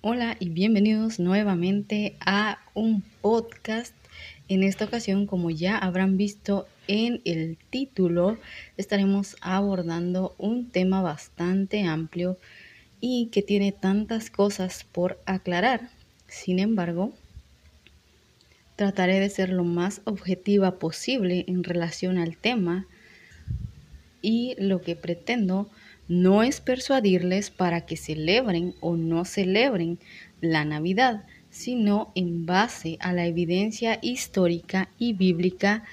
Hola y bienvenidos nuevamente a un podcast. En esta ocasión, como ya habrán visto en el título, estaremos abordando un tema bastante amplio y que tiene tantas cosas por aclarar. Sin embargo, trataré de ser lo más objetiva posible en relación al tema y lo que pretendo no es persuadirles para que celebren o no celebren la Navidad, sino en base a la evidencia histórica y bíblica,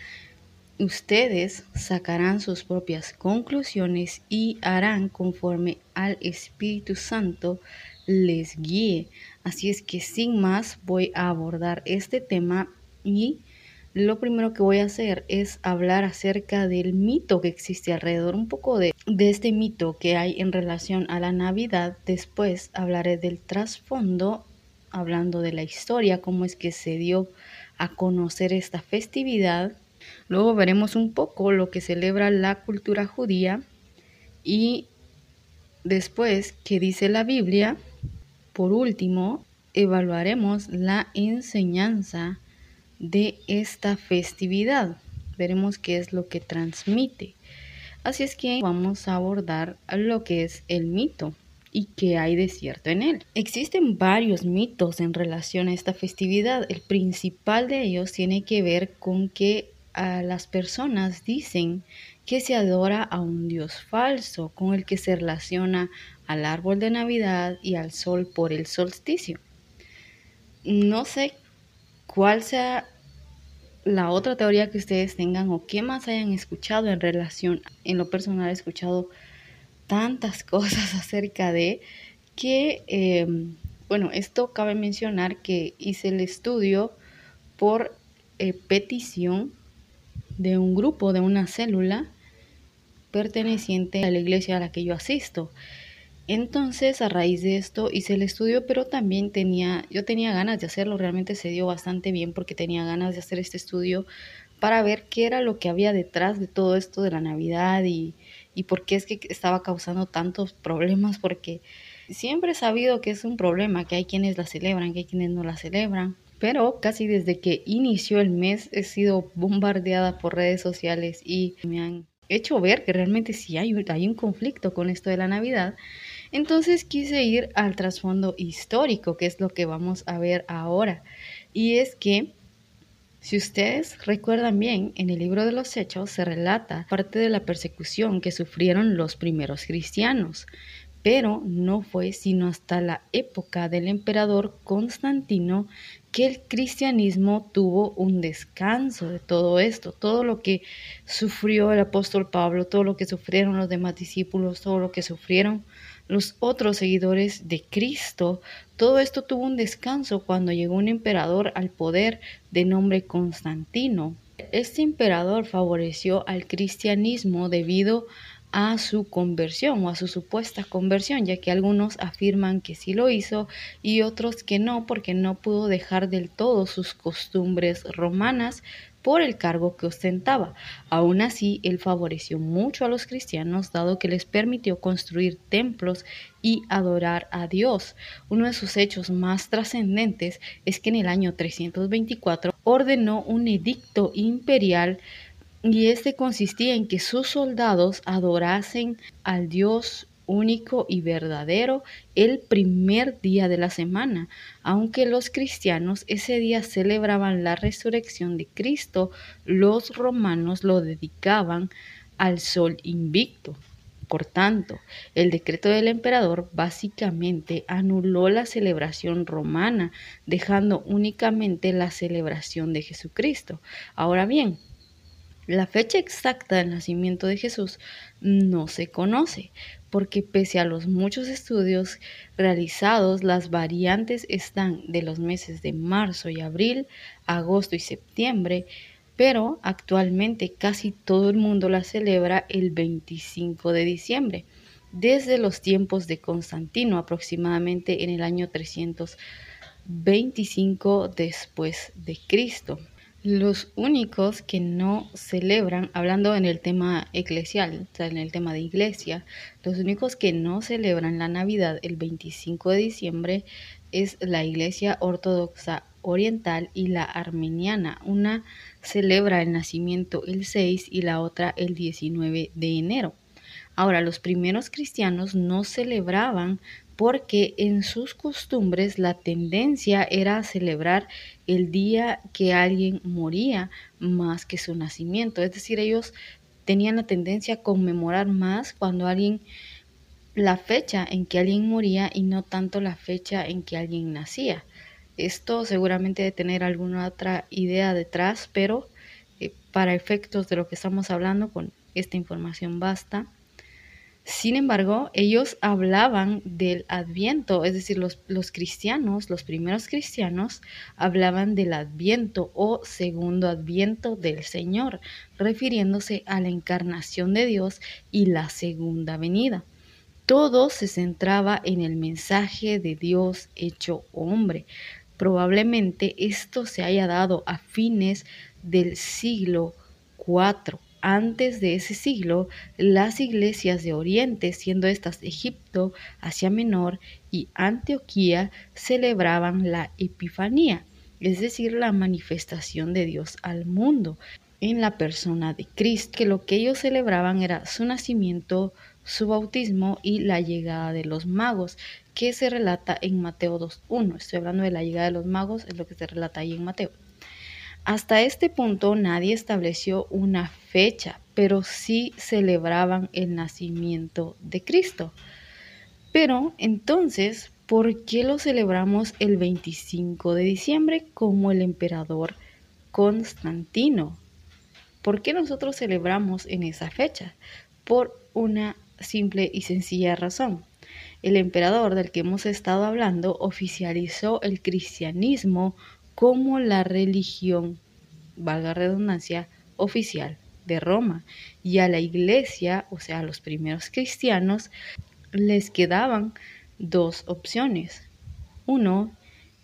ustedes sacarán sus propias conclusiones y harán conforme al Espíritu Santo les guíe. Así es que sin más voy a abordar este tema y lo primero que voy a hacer es hablar acerca del mito que existe alrededor, un poco de, este mito que hay en relación a la Navidad. Después hablaré del trasfondo, hablando de la historia, cómo es que se dio a conocer esta festividad. Luego veremos un poco lo que celebra la cultura judía y después qué dice la Biblia. Por último, evaluaremos la enseñanza de esta festividad. Veremos qué es lo que transmite. Así es que vamos a abordar lo que es el mito y qué hay de cierto en él. Existen varios mitos en relación a esta festividad. El principal de ellos tiene que ver con que a las personas dicen que se adora a un dios falso con el que se relaciona al árbol de Navidad y al sol por el solsticio. No sé cuál sea la otra teoría que ustedes tengan o qué más hayan escuchado en relación, en lo personal he escuchado tantas cosas acerca de que, em, bueno, esto cabe mencionar que hice el estudio por eh, petición de un grupo, de una célula perteneciente a la iglesia a la que yo asisto. Entonces, a raíz de esto hice el estudio, pero también tenía, yo tenía ganas de hacerlo, realmente se dio bastante bien porque tenía ganas de hacer este estudio para ver qué era lo que había detrás de todo esto de la Navidad y, y por qué es que estaba causando tantos problemas, porque siempre he sabido que es un problema, que hay quienes la celebran, que hay quienes no la celebran, pero casi desde que inició el mes he sido bombardeada por redes sociales y me han hecho ver que realmente sí hay, hay un conflicto con esto de la Navidad entonces quise ir al trasfondo histórico, que es lo que vamos a ver ahora. Y es que, si ustedes recuerdan bien, en el libro de los Hechos se relata parte de la persecución que sufrieron los primeros cristianos. Pero no fue sino hasta la época del emperador Constantino que el cristianismo tuvo un descanso de todo esto, todo lo que sufrió el apóstol Pablo, todo lo que sufrieron los demás discípulos, todo lo que sufrieron los otros seguidores de Cristo. Todo esto tuvo un descanso cuando llegó un emperador al poder de nombre Constantino. Este emperador favoreció al cristianismo debido a su conversión o a su supuesta conversión, ya que algunos afirman que sí lo hizo y otros que no, porque no pudo dejar del todo sus costumbres romanas, por el cargo que ostentaba. Aún así, él favoreció mucho a los cristianos, dado que les permitió construir templos y adorar a Dios. Uno de sus hechos más trascendentes es que en el año 324 ordenó un edicto imperial y este consistía en que sus soldados adorasen al Dios único y verdadero el primer día de la semana. Aunque los cristianos ese día celebraban la resurrección de Cristo, los romanos lo dedicaban al sol invicto. Por tanto, el decreto del emperador básicamente anuló la celebración romana, dejando únicamente la celebración de Jesucristo. Ahora bien, la fecha exacta del nacimiento de Jesús no se conoce, porque pese a los muchos estudios realizados, las variantes están de los meses de marzo y abril, agosto y septiembre, pero actualmente casi todo el mundo la celebra el 25 de diciembre, desde los tiempos de Constantino, aproximadamente en el año 325 después de Cristo. Los únicos que no celebran, hablando en el tema eclesial, o sea, en el tema de iglesia, los únicos que no celebran la Navidad el 25 de diciembre es la Iglesia Ortodoxa Oriental y la Armeniana. Una celebra el nacimiento el 6 y la otra el 19 de enero. Ahora, los primeros cristianos no celebraban porque en sus costumbres la tendencia era celebrar el día que alguien moría más que su nacimiento. Es decir, ellos tenían la tendencia a conmemorar más cuando alguien, la fecha en que alguien moría y no tanto la fecha en que alguien nacía. Esto seguramente debe tener alguna otra idea detrás, pero eh, para efectos de lo que estamos hablando, con esta información basta. Sin embargo, ellos hablaban del adviento, es decir, los, los, cristianos, los primeros cristianos, hablaban del adviento o segundo adviento del Señor, refiriéndose a la encarnación de Dios y la segunda venida. Todo se centraba en el mensaje de Dios hecho hombre. Probablemente esto se haya dado a fines del siglo IV antes de ese siglo, las iglesias de Oriente, siendo estas Egipto, Asia Menor y Antioquía, celebraban la Epifanía, es decir, la manifestación de Dios al mundo en la persona de Cristo, que lo que ellos celebraban era su nacimiento, su bautismo y la llegada de los magos, que se relata en Mateo 2.1. Estoy hablando de la llegada de los magos, es lo que se relata ahí en Mateo. Hasta este punto nadie estableció una fecha, pero sí celebraban el nacimiento de Cristo. Pero entonces, ¿por qué lo celebramos el 25 de diciembre como el emperador Constantino? ¿Por qué nosotros celebramos en esa fecha? Por una simple y sencilla razón. El emperador del que hemos estado hablando oficializó el cristianismo como la religión, valga redundancia, oficial de Roma. Y a la iglesia, o sea, a los primeros cristianos, les quedaban dos opciones. Uno,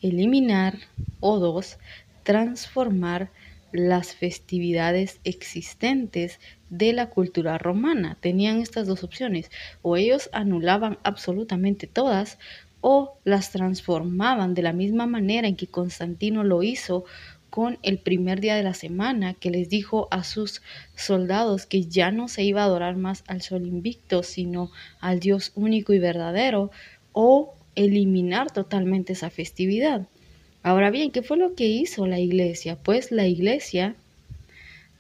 eliminar o dos, transformar las festividades existentes de la cultura romana. Tenían estas dos opciones. O ellos anulaban absolutamente todas o las transformaban de la misma manera en que Constantino lo hizo con el primer día de la semana, que les dijo a sus soldados que ya no se iba a adorar más al sol invicto, sino al Dios único y verdadero, o eliminar totalmente esa festividad. Ahora bien, ¿qué fue lo que hizo la iglesia? Pues la iglesia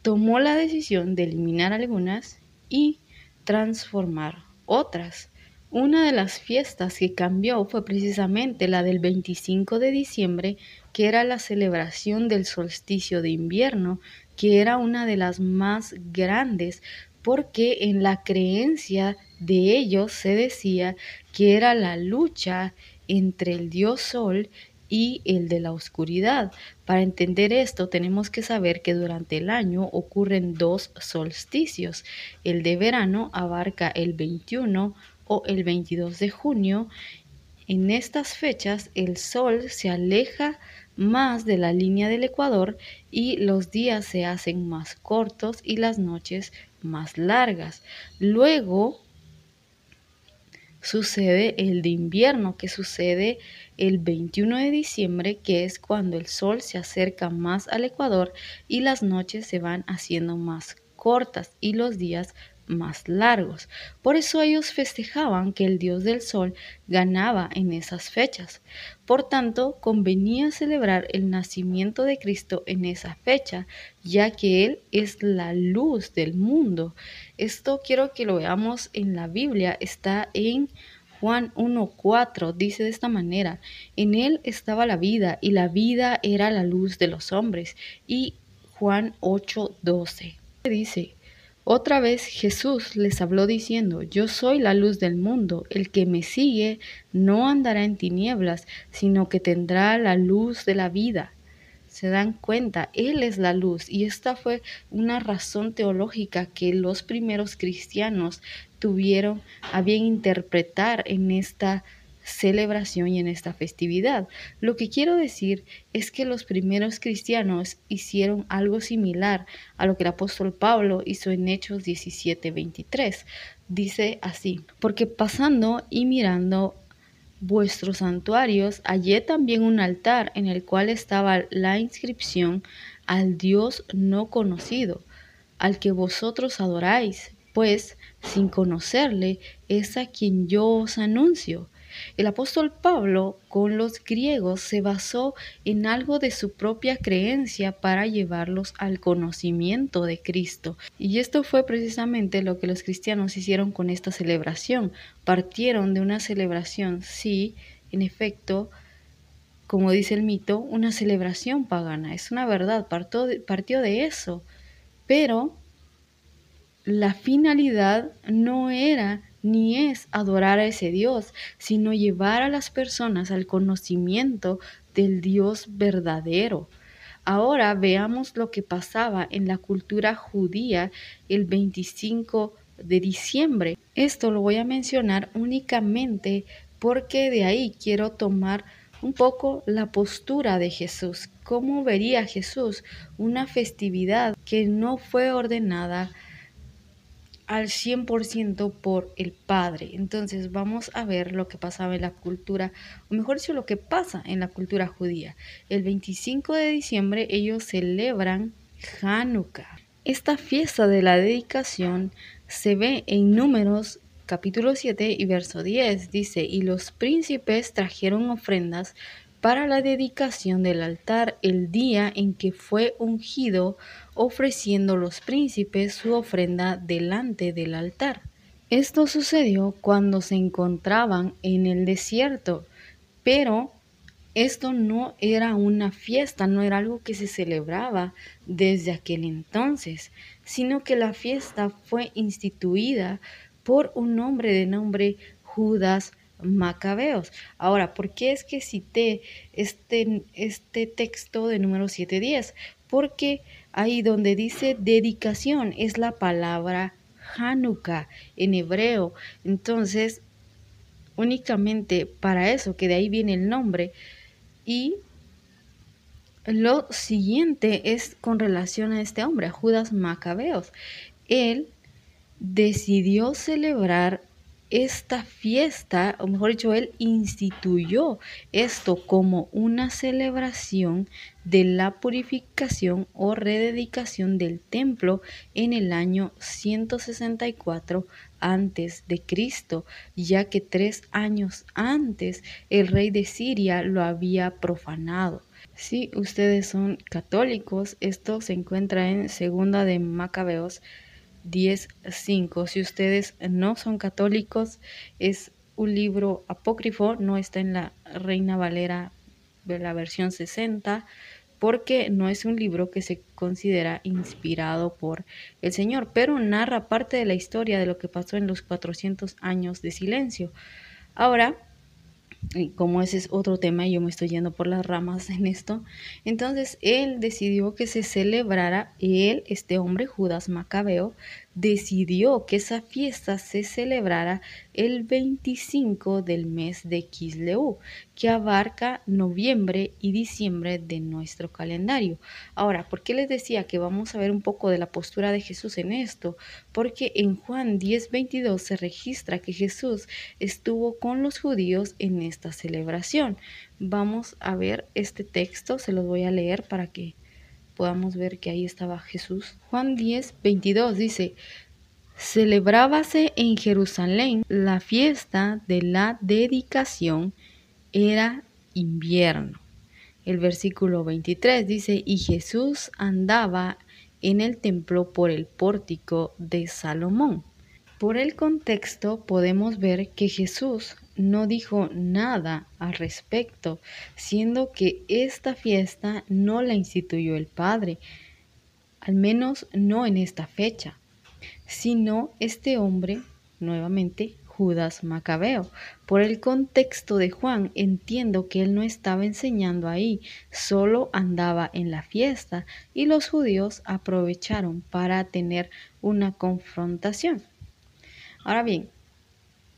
tomó la decisión de eliminar algunas y transformar otras. Una de las fiestas que cambió fue precisamente la del 25 de diciembre, que era la celebración del solsticio de invierno, que era una de las más grandes porque en la creencia de ellos se decía que era la lucha entre el dios sol y el de la oscuridad. Para entender esto tenemos que saber que durante el año ocurren dos solsticios. El de verano abarca el 21 o el 22 de junio, en estas fechas el Sol se aleja más de la línea del Ecuador y los días se hacen más cortos y las noches más largas. Luego sucede el de invierno, que sucede el 21 de diciembre, que es cuando el sol se acerca más al Ecuador y las noches se van haciendo más cortas y los días más largos. Por eso ellos festejaban que el dios del sol ganaba en esas fechas. Por tanto, convenía celebrar el nacimiento de Cristo en esa fecha, ya que Él es la luz del mundo. Esto quiero que lo veamos en la Biblia, está en Juan 1.4 dice de esta manera, en él estaba la vida y la vida era la luz de los hombres. Y Juan 8.12 dice, otra vez Jesús les habló diciendo, Yo soy la luz del mundo, el que me sigue no andará en tinieblas, sino que tendrá la luz de la vida. Se dan cuenta, Él es la luz y esta fue una razón teológica que los primeros cristianos tuvieron a bien interpretar en esta celebración y en esta festividad. Lo que quiero decir es que los primeros cristianos hicieron algo similar a lo que el apóstol Pablo hizo en Hechos 17:23. Dice así, porque pasando y mirando vuestros santuarios, hallé también un altar en el cual estaba la inscripción al Dios no conocido, al que vosotros adoráis, pues sin conocerle es a quien yo os anuncio. El apóstol Pablo con los griegos se basó en algo de su propia creencia para llevarlos al conocimiento de Cristo. Y esto fue precisamente lo que los cristianos hicieron con esta celebración. Partieron de una celebración, sí, en efecto, como dice el mito, una celebración pagana. Es una verdad, partió de, partió de eso. Pero la finalidad no era ni es adorar a ese Dios, sino llevar a las personas al conocimiento del Dios verdadero. Ahora veamos lo que pasaba en la cultura judía el 25 de diciembre. Esto lo voy a mencionar únicamente porque de ahí quiero tomar un poco la postura de Jesús. ¿Cómo vería Jesús una festividad que no fue ordenada al 100% por el Padre. Entonces vamos a ver lo que pasaba en la cultura, o mejor dicho, lo que pasa en la cultura judía. El 25 de diciembre ellos celebran Hanukkah. Esta fiesta de la dedicación se ve en números capítulo 7 y verso 10. Dice, y los príncipes trajeron ofrendas para la dedicación del altar el día en que fue ungido, ofreciendo los príncipes su ofrenda delante del altar. Esto sucedió cuando se encontraban en el desierto, pero esto no era una fiesta, no era algo que se celebraba desde aquel entonces, sino que la fiesta fue instituida por un hombre de nombre Judas macabeos. Ahora, ¿por qué es que cité este, este texto de número 710? Porque ahí donde dice dedicación es la palabra Hanukkah en hebreo. Entonces, únicamente para eso, que de ahí viene el nombre. Y lo siguiente es con relación a este hombre, a Judas Macabeos. Él decidió celebrar esta fiesta, o mejor dicho, él instituyó esto como una celebración de la purificación o rededicación del templo en el año 164 antes de Cristo, ya que tres años antes el rey de Siria lo había profanado. Si ustedes son católicos, esto se encuentra en Segunda de Macabeos 10.5. Si ustedes no son católicos, es un libro apócrifo, no está en la Reina Valera de la versión 60, porque no es un libro que se considera inspirado por el Señor, pero narra parte de la historia de lo que pasó en los 400 años de silencio. Ahora, y como ese es otro tema yo me estoy yendo por las ramas en esto, entonces él decidió que se celebrara, él, este hombre, Judas Macabeo, decidió que esa fiesta se celebrara el 25 del mes de Kisleu, que abarca noviembre y diciembre de nuestro calendario. Ahora, ¿por qué les decía que vamos a ver un poco de la postura de Jesús en esto? Porque en Juan 10:22 se registra que Jesús estuvo con los judíos en esta celebración. Vamos a ver este texto, se los voy a leer para que podamos ver que ahí estaba Jesús. Juan 10, 22 dice, celebrábase en Jerusalén la fiesta de la dedicación, era invierno. El versículo 23 dice, y Jesús andaba en el templo por el pórtico de Salomón. Por el contexto podemos ver que Jesús no dijo nada al respecto, siendo que esta fiesta no la instituyó el Padre, al menos no en esta fecha, sino este hombre, nuevamente, Judas Macabeo. Por el contexto de Juan, entiendo que él no estaba enseñando ahí, solo andaba en la fiesta y los judíos aprovecharon para tener una confrontación. Ahora bien,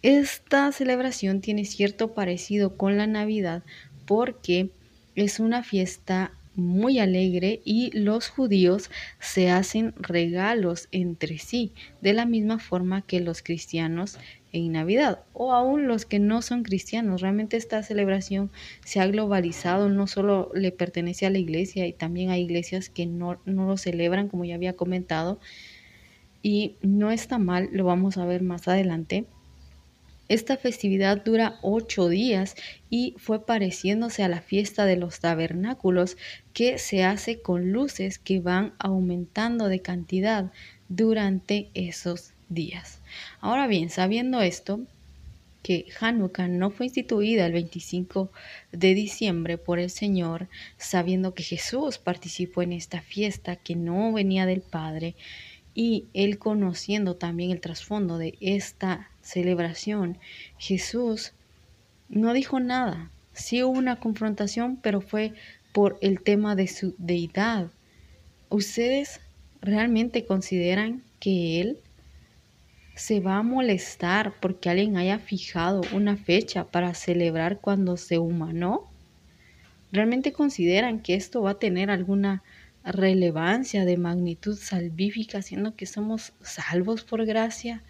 Esta celebración tiene cierto parecido con la Navidad porque es una fiesta muy alegre y los judíos se hacen regalos entre sí, de la misma forma que los cristianos en Navidad o aún los que no son cristianos. Realmente esta celebración se ha globalizado, no solo le pertenece a la iglesia y también hay iglesias que no, no lo celebran, como ya había comentado, y no está mal, lo vamos a ver más adelante. Esta festividad dura ocho días y fue pareciéndose a la fiesta de los tabernáculos que se hace con luces que van aumentando de cantidad durante esos días. Ahora bien, sabiendo esto, que Hanukkah no fue instituida el 25 de diciembre por el Señor, sabiendo que Jesús participó en esta fiesta que no venía del Padre, y él conociendo también el trasfondo de esta celebración, Jesús no dijo nada. Sí hubo una confrontación, pero fue por el tema de su deidad. ¿Ustedes realmente consideran que Él se va a molestar porque alguien haya fijado una fecha para celebrar cuando se humanó? ¿Realmente consideran que esto va a tener alguna relevancia de magnitud salvífica, siendo que somos salvos por gracia?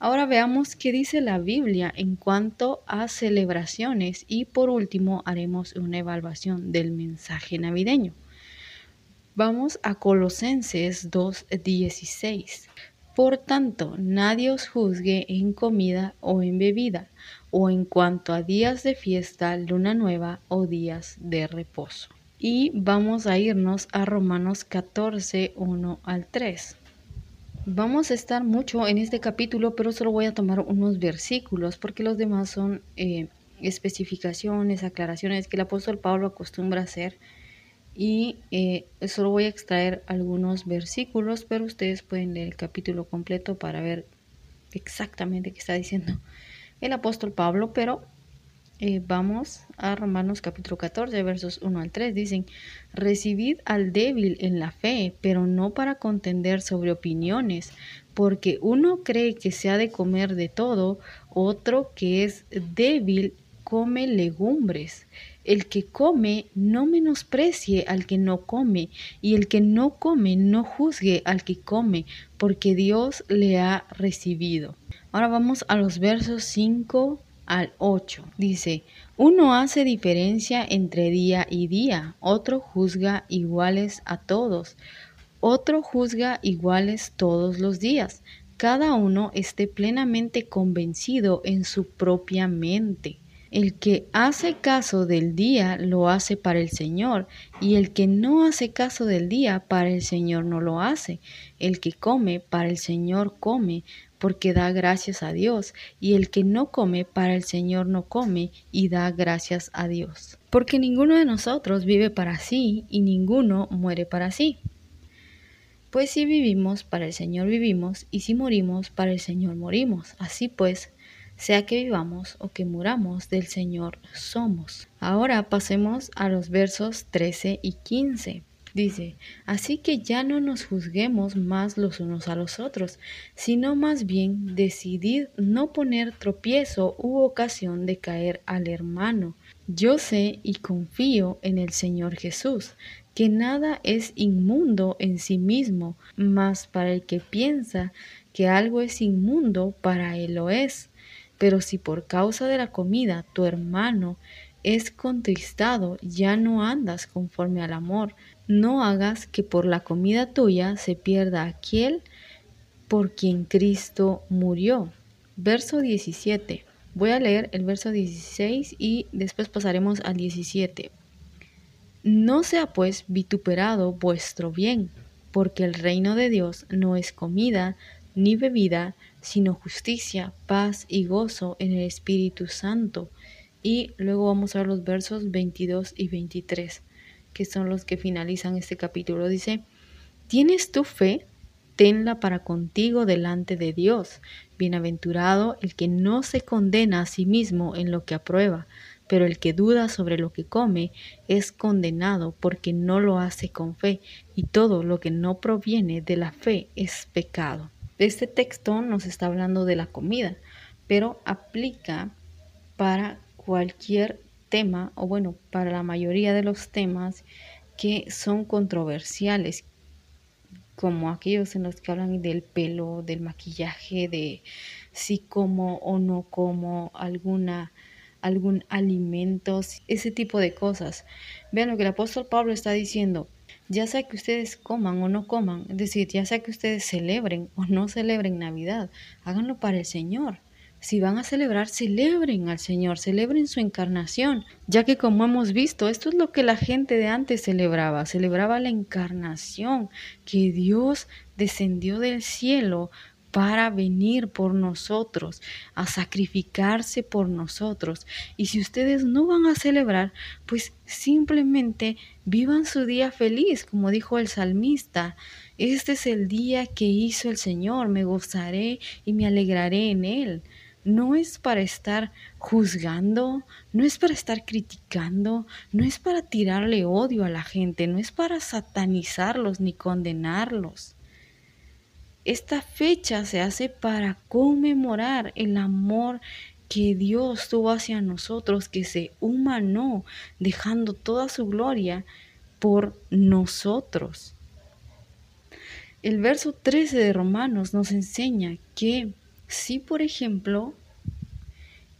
Ahora veamos qué dice la Biblia en cuanto a celebraciones y por último haremos una evaluación del mensaje navideño. Vamos a Colosenses 2.16. Por tanto, nadie os juzgue en comida o en bebida, o en cuanto a días de fiesta, luna nueva o días de reposo. Y vamos a irnos a Romanos 14, 1 al 3. Vamos a estar mucho en este capítulo, pero solo voy a tomar unos versículos porque los demás son eh, especificaciones, aclaraciones que el apóstol Pablo acostumbra hacer. Y eh, solo voy a extraer algunos versículos, pero ustedes pueden leer el capítulo completo para ver exactamente qué está diciendo el apóstol Pablo, pero eh, vamos a Romanos capítulo 14, versos 1 al 3. Dicen, recibid al débil en la fe, pero no para contender sobre opiniones, porque uno cree que se ha de comer de todo, otro que es débil come legumbres. El que come no menosprecie al que no come, y el que no come no juzgue al que come, porque Dios le ha recibido. Ahora vamos a los versos 5 al 8. Dice, uno hace diferencia entre día y día, otro juzga iguales a todos, otro juzga iguales todos los días. Cada uno esté plenamente convencido en su propia mente. El que hace caso del día lo hace para el Señor, y el que no hace caso del día para el Señor no lo hace. El que come para el Señor come, porque da gracias a Dios, y el que no come para el Señor no come y da gracias a Dios. Porque ninguno de nosotros vive para sí y ninguno muere para sí. Pues si vivimos, para el Señor vivimos, y si morimos, para el Señor morimos. Así pues, sea que vivamos o que muramos, del Señor somos. Ahora pasemos a los versos 13 y 15. Dice, así que ya no nos juzguemos más los unos a los otros, sino más bien decidid no poner tropiezo u ocasión de caer al hermano. Yo sé y confío en el Señor Jesús, que nada es inmundo en sí mismo, mas para el que piensa que algo es inmundo, para él lo es. Pero si por causa de la comida tu hermano es contristado, ya no andas conforme al amor. No hagas que por la comida tuya se pierda aquel por quien Cristo murió. Verso 17. Voy a leer el verso 16 y después pasaremos al 17. No sea pues vituperado vuestro bien, porque el reino de Dios no es comida ni bebida, sino justicia, paz y gozo en el Espíritu Santo. Y luego vamos a ver los versos 22 y 23 que son los que finalizan este capítulo. Dice, ¿tienes tu fe? Tenla para contigo delante de Dios. Bienaventurado el que no se condena a sí mismo en lo que aprueba, pero el que duda sobre lo que come es condenado porque no lo hace con fe, y todo lo que no proviene de la fe es pecado. Este texto nos está hablando de la comida, pero aplica para cualquier tema, o bueno, para la mayoría de los temas que son controversiales, como aquellos en los que hablan del pelo, del maquillaje, de si como o no como alguna algún alimento, ese tipo de cosas. Vean lo que el apóstol Pablo está diciendo. Ya sea que ustedes coman o no coman, es decir, ya sea que ustedes celebren o no celebren Navidad, háganlo para el Señor. Si van a celebrar, celebren al Señor, celebren su encarnación, ya que como hemos visto, esto es lo que la gente de antes celebraba, celebraba la encarnación, que Dios descendió del cielo para venir por nosotros, a sacrificarse por nosotros. Y si ustedes no van a celebrar, pues simplemente vivan su día feliz, como dijo el salmista. Este es el día que hizo el Señor, me gozaré y me alegraré en él. No es para estar juzgando, no es para estar criticando, no es para tirarle odio a la gente, no es para satanizarlos ni condenarlos esta fecha se hace para conmemorar el amor que Dios tuvo hacia nosotros, que se humanó, dejando toda su gloria por nosotros. El verso 13 de Romanos nos enseña que si, por ejemplo,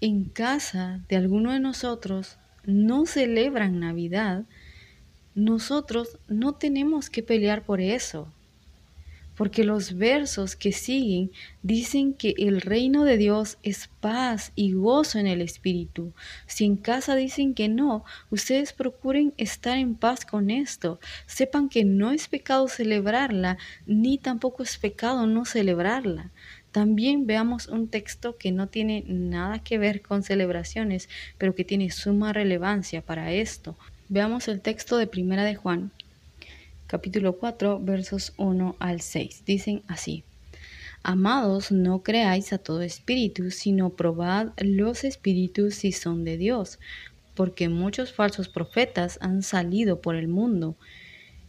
en casa de alguno de nosotros no celebran Navidad, nosotros no tenemos que pelear por eso porque los versos que siguen dicen que el reino de Dios es paz y gozo en el Espíritu. Si en casa dicen que no, ustedes procuren estar en paz con esto. Sepan que no es pecado celebrarla, ni tampoco es pecado no celebrarla. También veamos un texto que no tiene nada que ver con celebraciones, pero que tiene suma relevancia para esto. Veamos el texto de Primera de Juan, capítulo 4, versos 1 al 6. Dicen así. Amados, no creáis a todo espíritu, sino probad los espíritus si son de Dios, porque muchos falsos profetas han salido por el mundo.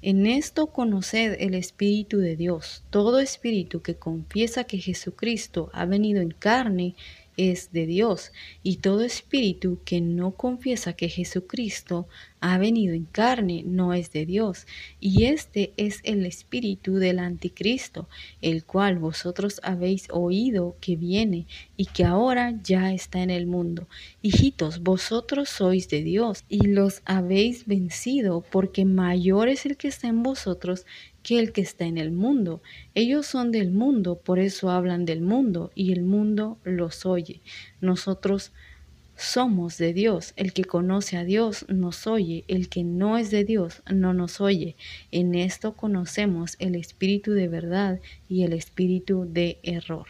En esto conoced el Espíritu de Dios. Todo espíritu que confiesa que Jesucristo ha venido en carne es de Dios, y todo espíritu que no confiesa que Jesucristo ha venido en carne no es de Dios, y este es el espíritu del anticristo, el cual vosotros habéis oído que viene y que ahora ya está en el mundo. Hijitos, vosotros sois de Dios y los habéis vencido, porque mayor es el que está en vosotros que el que está en el mundo. Ellos son del mundo, por eso hablan del mundo y el mundo los oye. Nosotros somos de Dios. El que conoce a Dios nos oye, el que no es de Dios no nos oye. En esto conocemos el espíritu de verdad y el espíritu de error.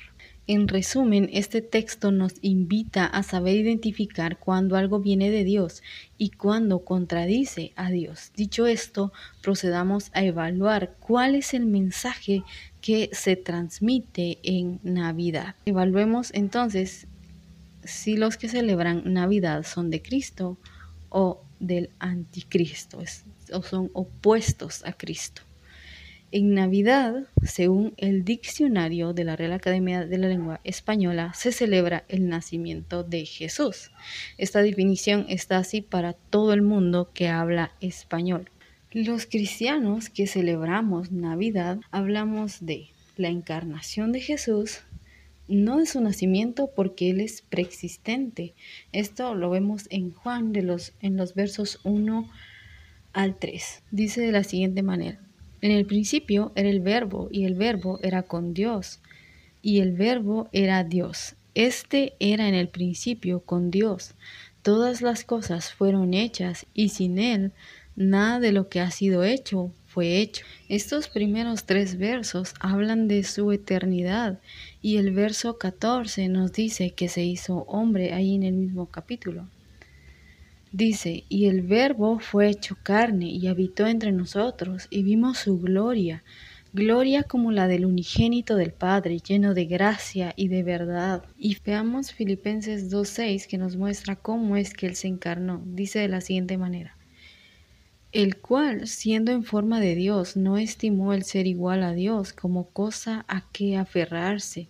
En resumen, este texto nos invita a saber identificar cuando algo viene de Dios y cuando contradice a Dios. Dicho esto, procedamos a evaluar cuál es el mensaje que se transmite en Navidad. Evaluemos entonces si los que celebran Navidad son de Cristo o del anticristo, o son opuestos a Cristo. En Navidad, según el diccionario de la Real Academia de la Lengua Española, se celebra el nacimiento de Jesús. Esta definición está así para todo el mundo que habla español. Los cristianos que celebramos Navidad hablamos de la encarnación de Jesús, no de su nacimiento porque Él es preexistente. Esto lo vemos en Juan de los, en los versos 1 al 3. Dice de la siguiente manera. En el principio era el verbo y el verbo era con Dios y el verbo era Dios. Este era en el principio con Dios. Todas las cosas fueron hechas y sin Él nada de lo que ha sido hecho fue hecho. Estos primeros tres versos hablan de su eternidad y el verso 14 nos dice que se hizo hombre ahí en el mismo capítulo. Dice, y el verbo fue hecho carne y habitó entre nosotros y vimos su gloria, gloria como la del unigénito del Padre, lleno de gracia y de verdad. Y veamos Filipenses 2.6 que nos muestra cómo es que Él se encarnó. Dice de la siguiente manera, el cual, siendo en forma de Dios, no estimó el ser igual a Dios como cosa a que aferrarse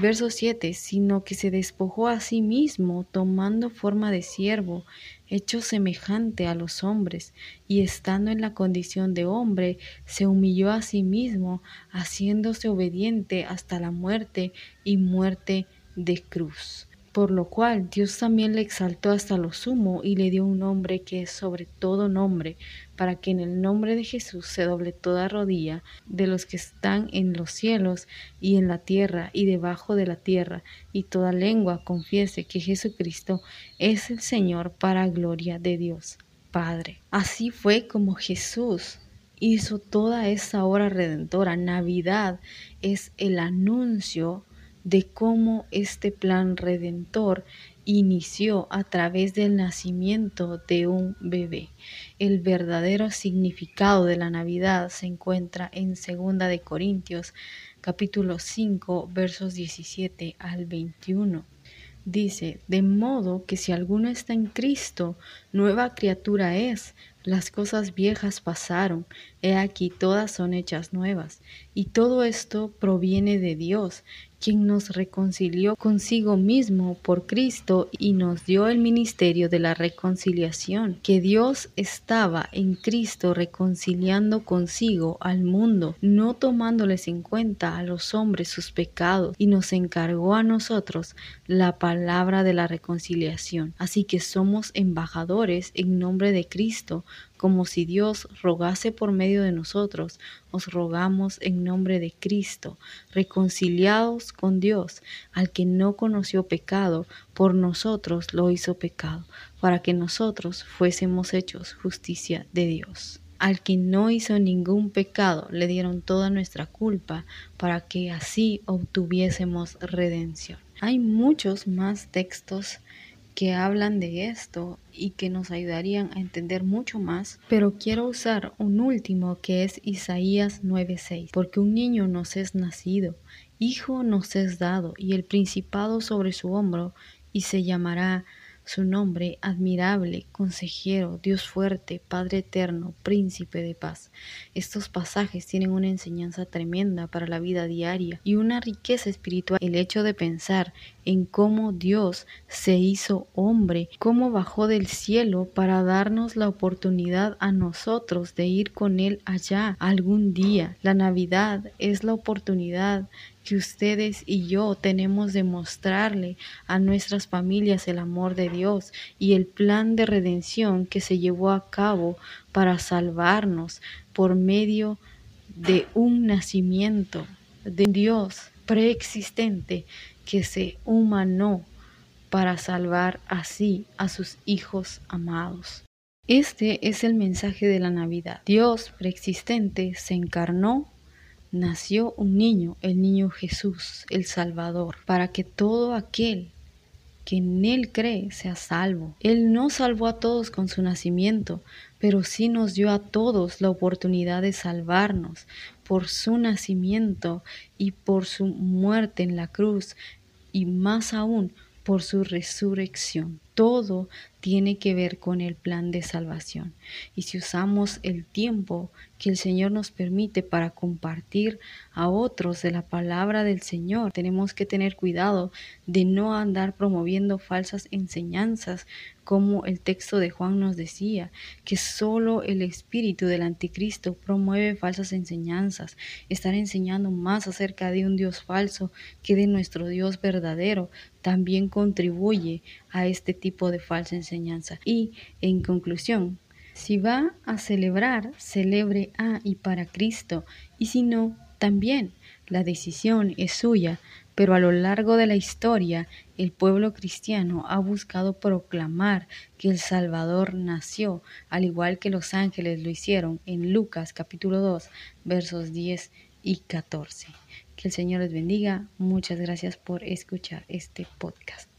Verso 7, sino que se despojó a sí mismo, tomando forma de siervo, hecho semejante a los hombres, y estando en la condición de hombre, se humilló a sí mismo, haciéndose obediente hasta la muerte y muerte de cruz por lo cual Dios también le exaltó hasta lo sumo y le dio un nombre que es sobre todo nombre, para que en el nombre de Jesús se doble toda rodilla de los que están en los cielos y en la tierra y debajo de la tierra, y toda lengua confiese que Jesucristo es el Señor para gloria de Dios Padre. Así fue como Jesús hizo toda esa hora redentora. Navidad es el anuncio de cómo este plan redentor inició a través del nacimiento de un bebé. El verdadero significado de la Navidad se encuentra en 2 de Corintios capítulo 5 versos 17 al 21. Dice, de modo que si alguno está en Cristo, nueva criatura es, las cosas viejas pasaron, he aquí todas son hechas nuevas. Y todo esto proviene de Dios, quien nos reconcilió consigo mismo por Cristo y nos dio el ministerio de la reconciliación, que Dios estaba en Cristo reconciliando consigo al mundo, no tomándoles en cuenta a los hombres sus pecados, y nos encargó a nosotros la palabra de la reconciliación. Así que somos embajadores en nombre de Cristo, como si Dios rogase por medio de nosotros, os rogamos en nombre de Cristo, reconciliados con Dios, al que no conoció pecado, por nosotros lo hizo pecado, para que nosotros fuésemos hechos justicia de Dios. Al que no hizo ningún pecado, le dieron toda nuestra culpa, para que así obtuviésemos redención. Hay muchos más textos que hablan de esto y que nos ayudarían a entender mucho más, pero quiero usar un último que es Isaías 9:6, porque un niño nos es nacido, hijo nos es dado, y el principado sobre su hombro, y se llamará su nombre admirable, consejero, Dios fuerte, Padre eterno, príncipe de paz. Estos pasajes tienen una enseñanza tremenda para la vida diaria y una riqueza espiritual. El hecho de pensar en cómo Dios se hizo hombre, cómo bajó del cielo para darnos la oportunidad a nosotros de ir con Él allá algún día. La Navidad es la oportunidad que ustedes y yo tenemos de mostrarle a nuestras familias el amor de Dios y el plan de redención que se llevó a cabo para salvarnos por medio de un nacimiento de Dios preexistente que se humanó para salvar así a sus hijos amados. Este es el mensaje de la Navidad. Dios preexistente se encarnó nació un niño, el niño Jesús, el Salvador, para que todo aquel que en Él cree sea salvo. Él no salvó a todos con su nacimiento, pero sí nos dio a todos la oportunidad de salvarnos por su nacimiento y por su muerte en la cruz, y más aún por su resurrección. Todo tiene que ver con el plan de salvación. Y si usamos el tiempo que el Señor nos permite para compartir a otros de la palabra del Señor, tenemos que tener cuidado de no andar promoviendo falsas enseñanzas como el texto de Juan nos decía, que solo el espíritu del anticristo promueve falsas enseñanzas, estar enseñando más acerca de un Dios falso que de nuestro Dios verdadero, también contribuye a este tipo de falsa enseñanza. Y en conclusión, si va a celebrar, celebre a y para Cristo, y si no, también. La decisión es suya, pero a lo largo de la historia el pueblo cristiano ha buscado proclamar que el Salvador nació, al igual que los ángeles lo hicieron en Lucas capítulo 2 versos 10 y 14. Que el Señor les bendiga. Muchas gracias por escuchar este podcast.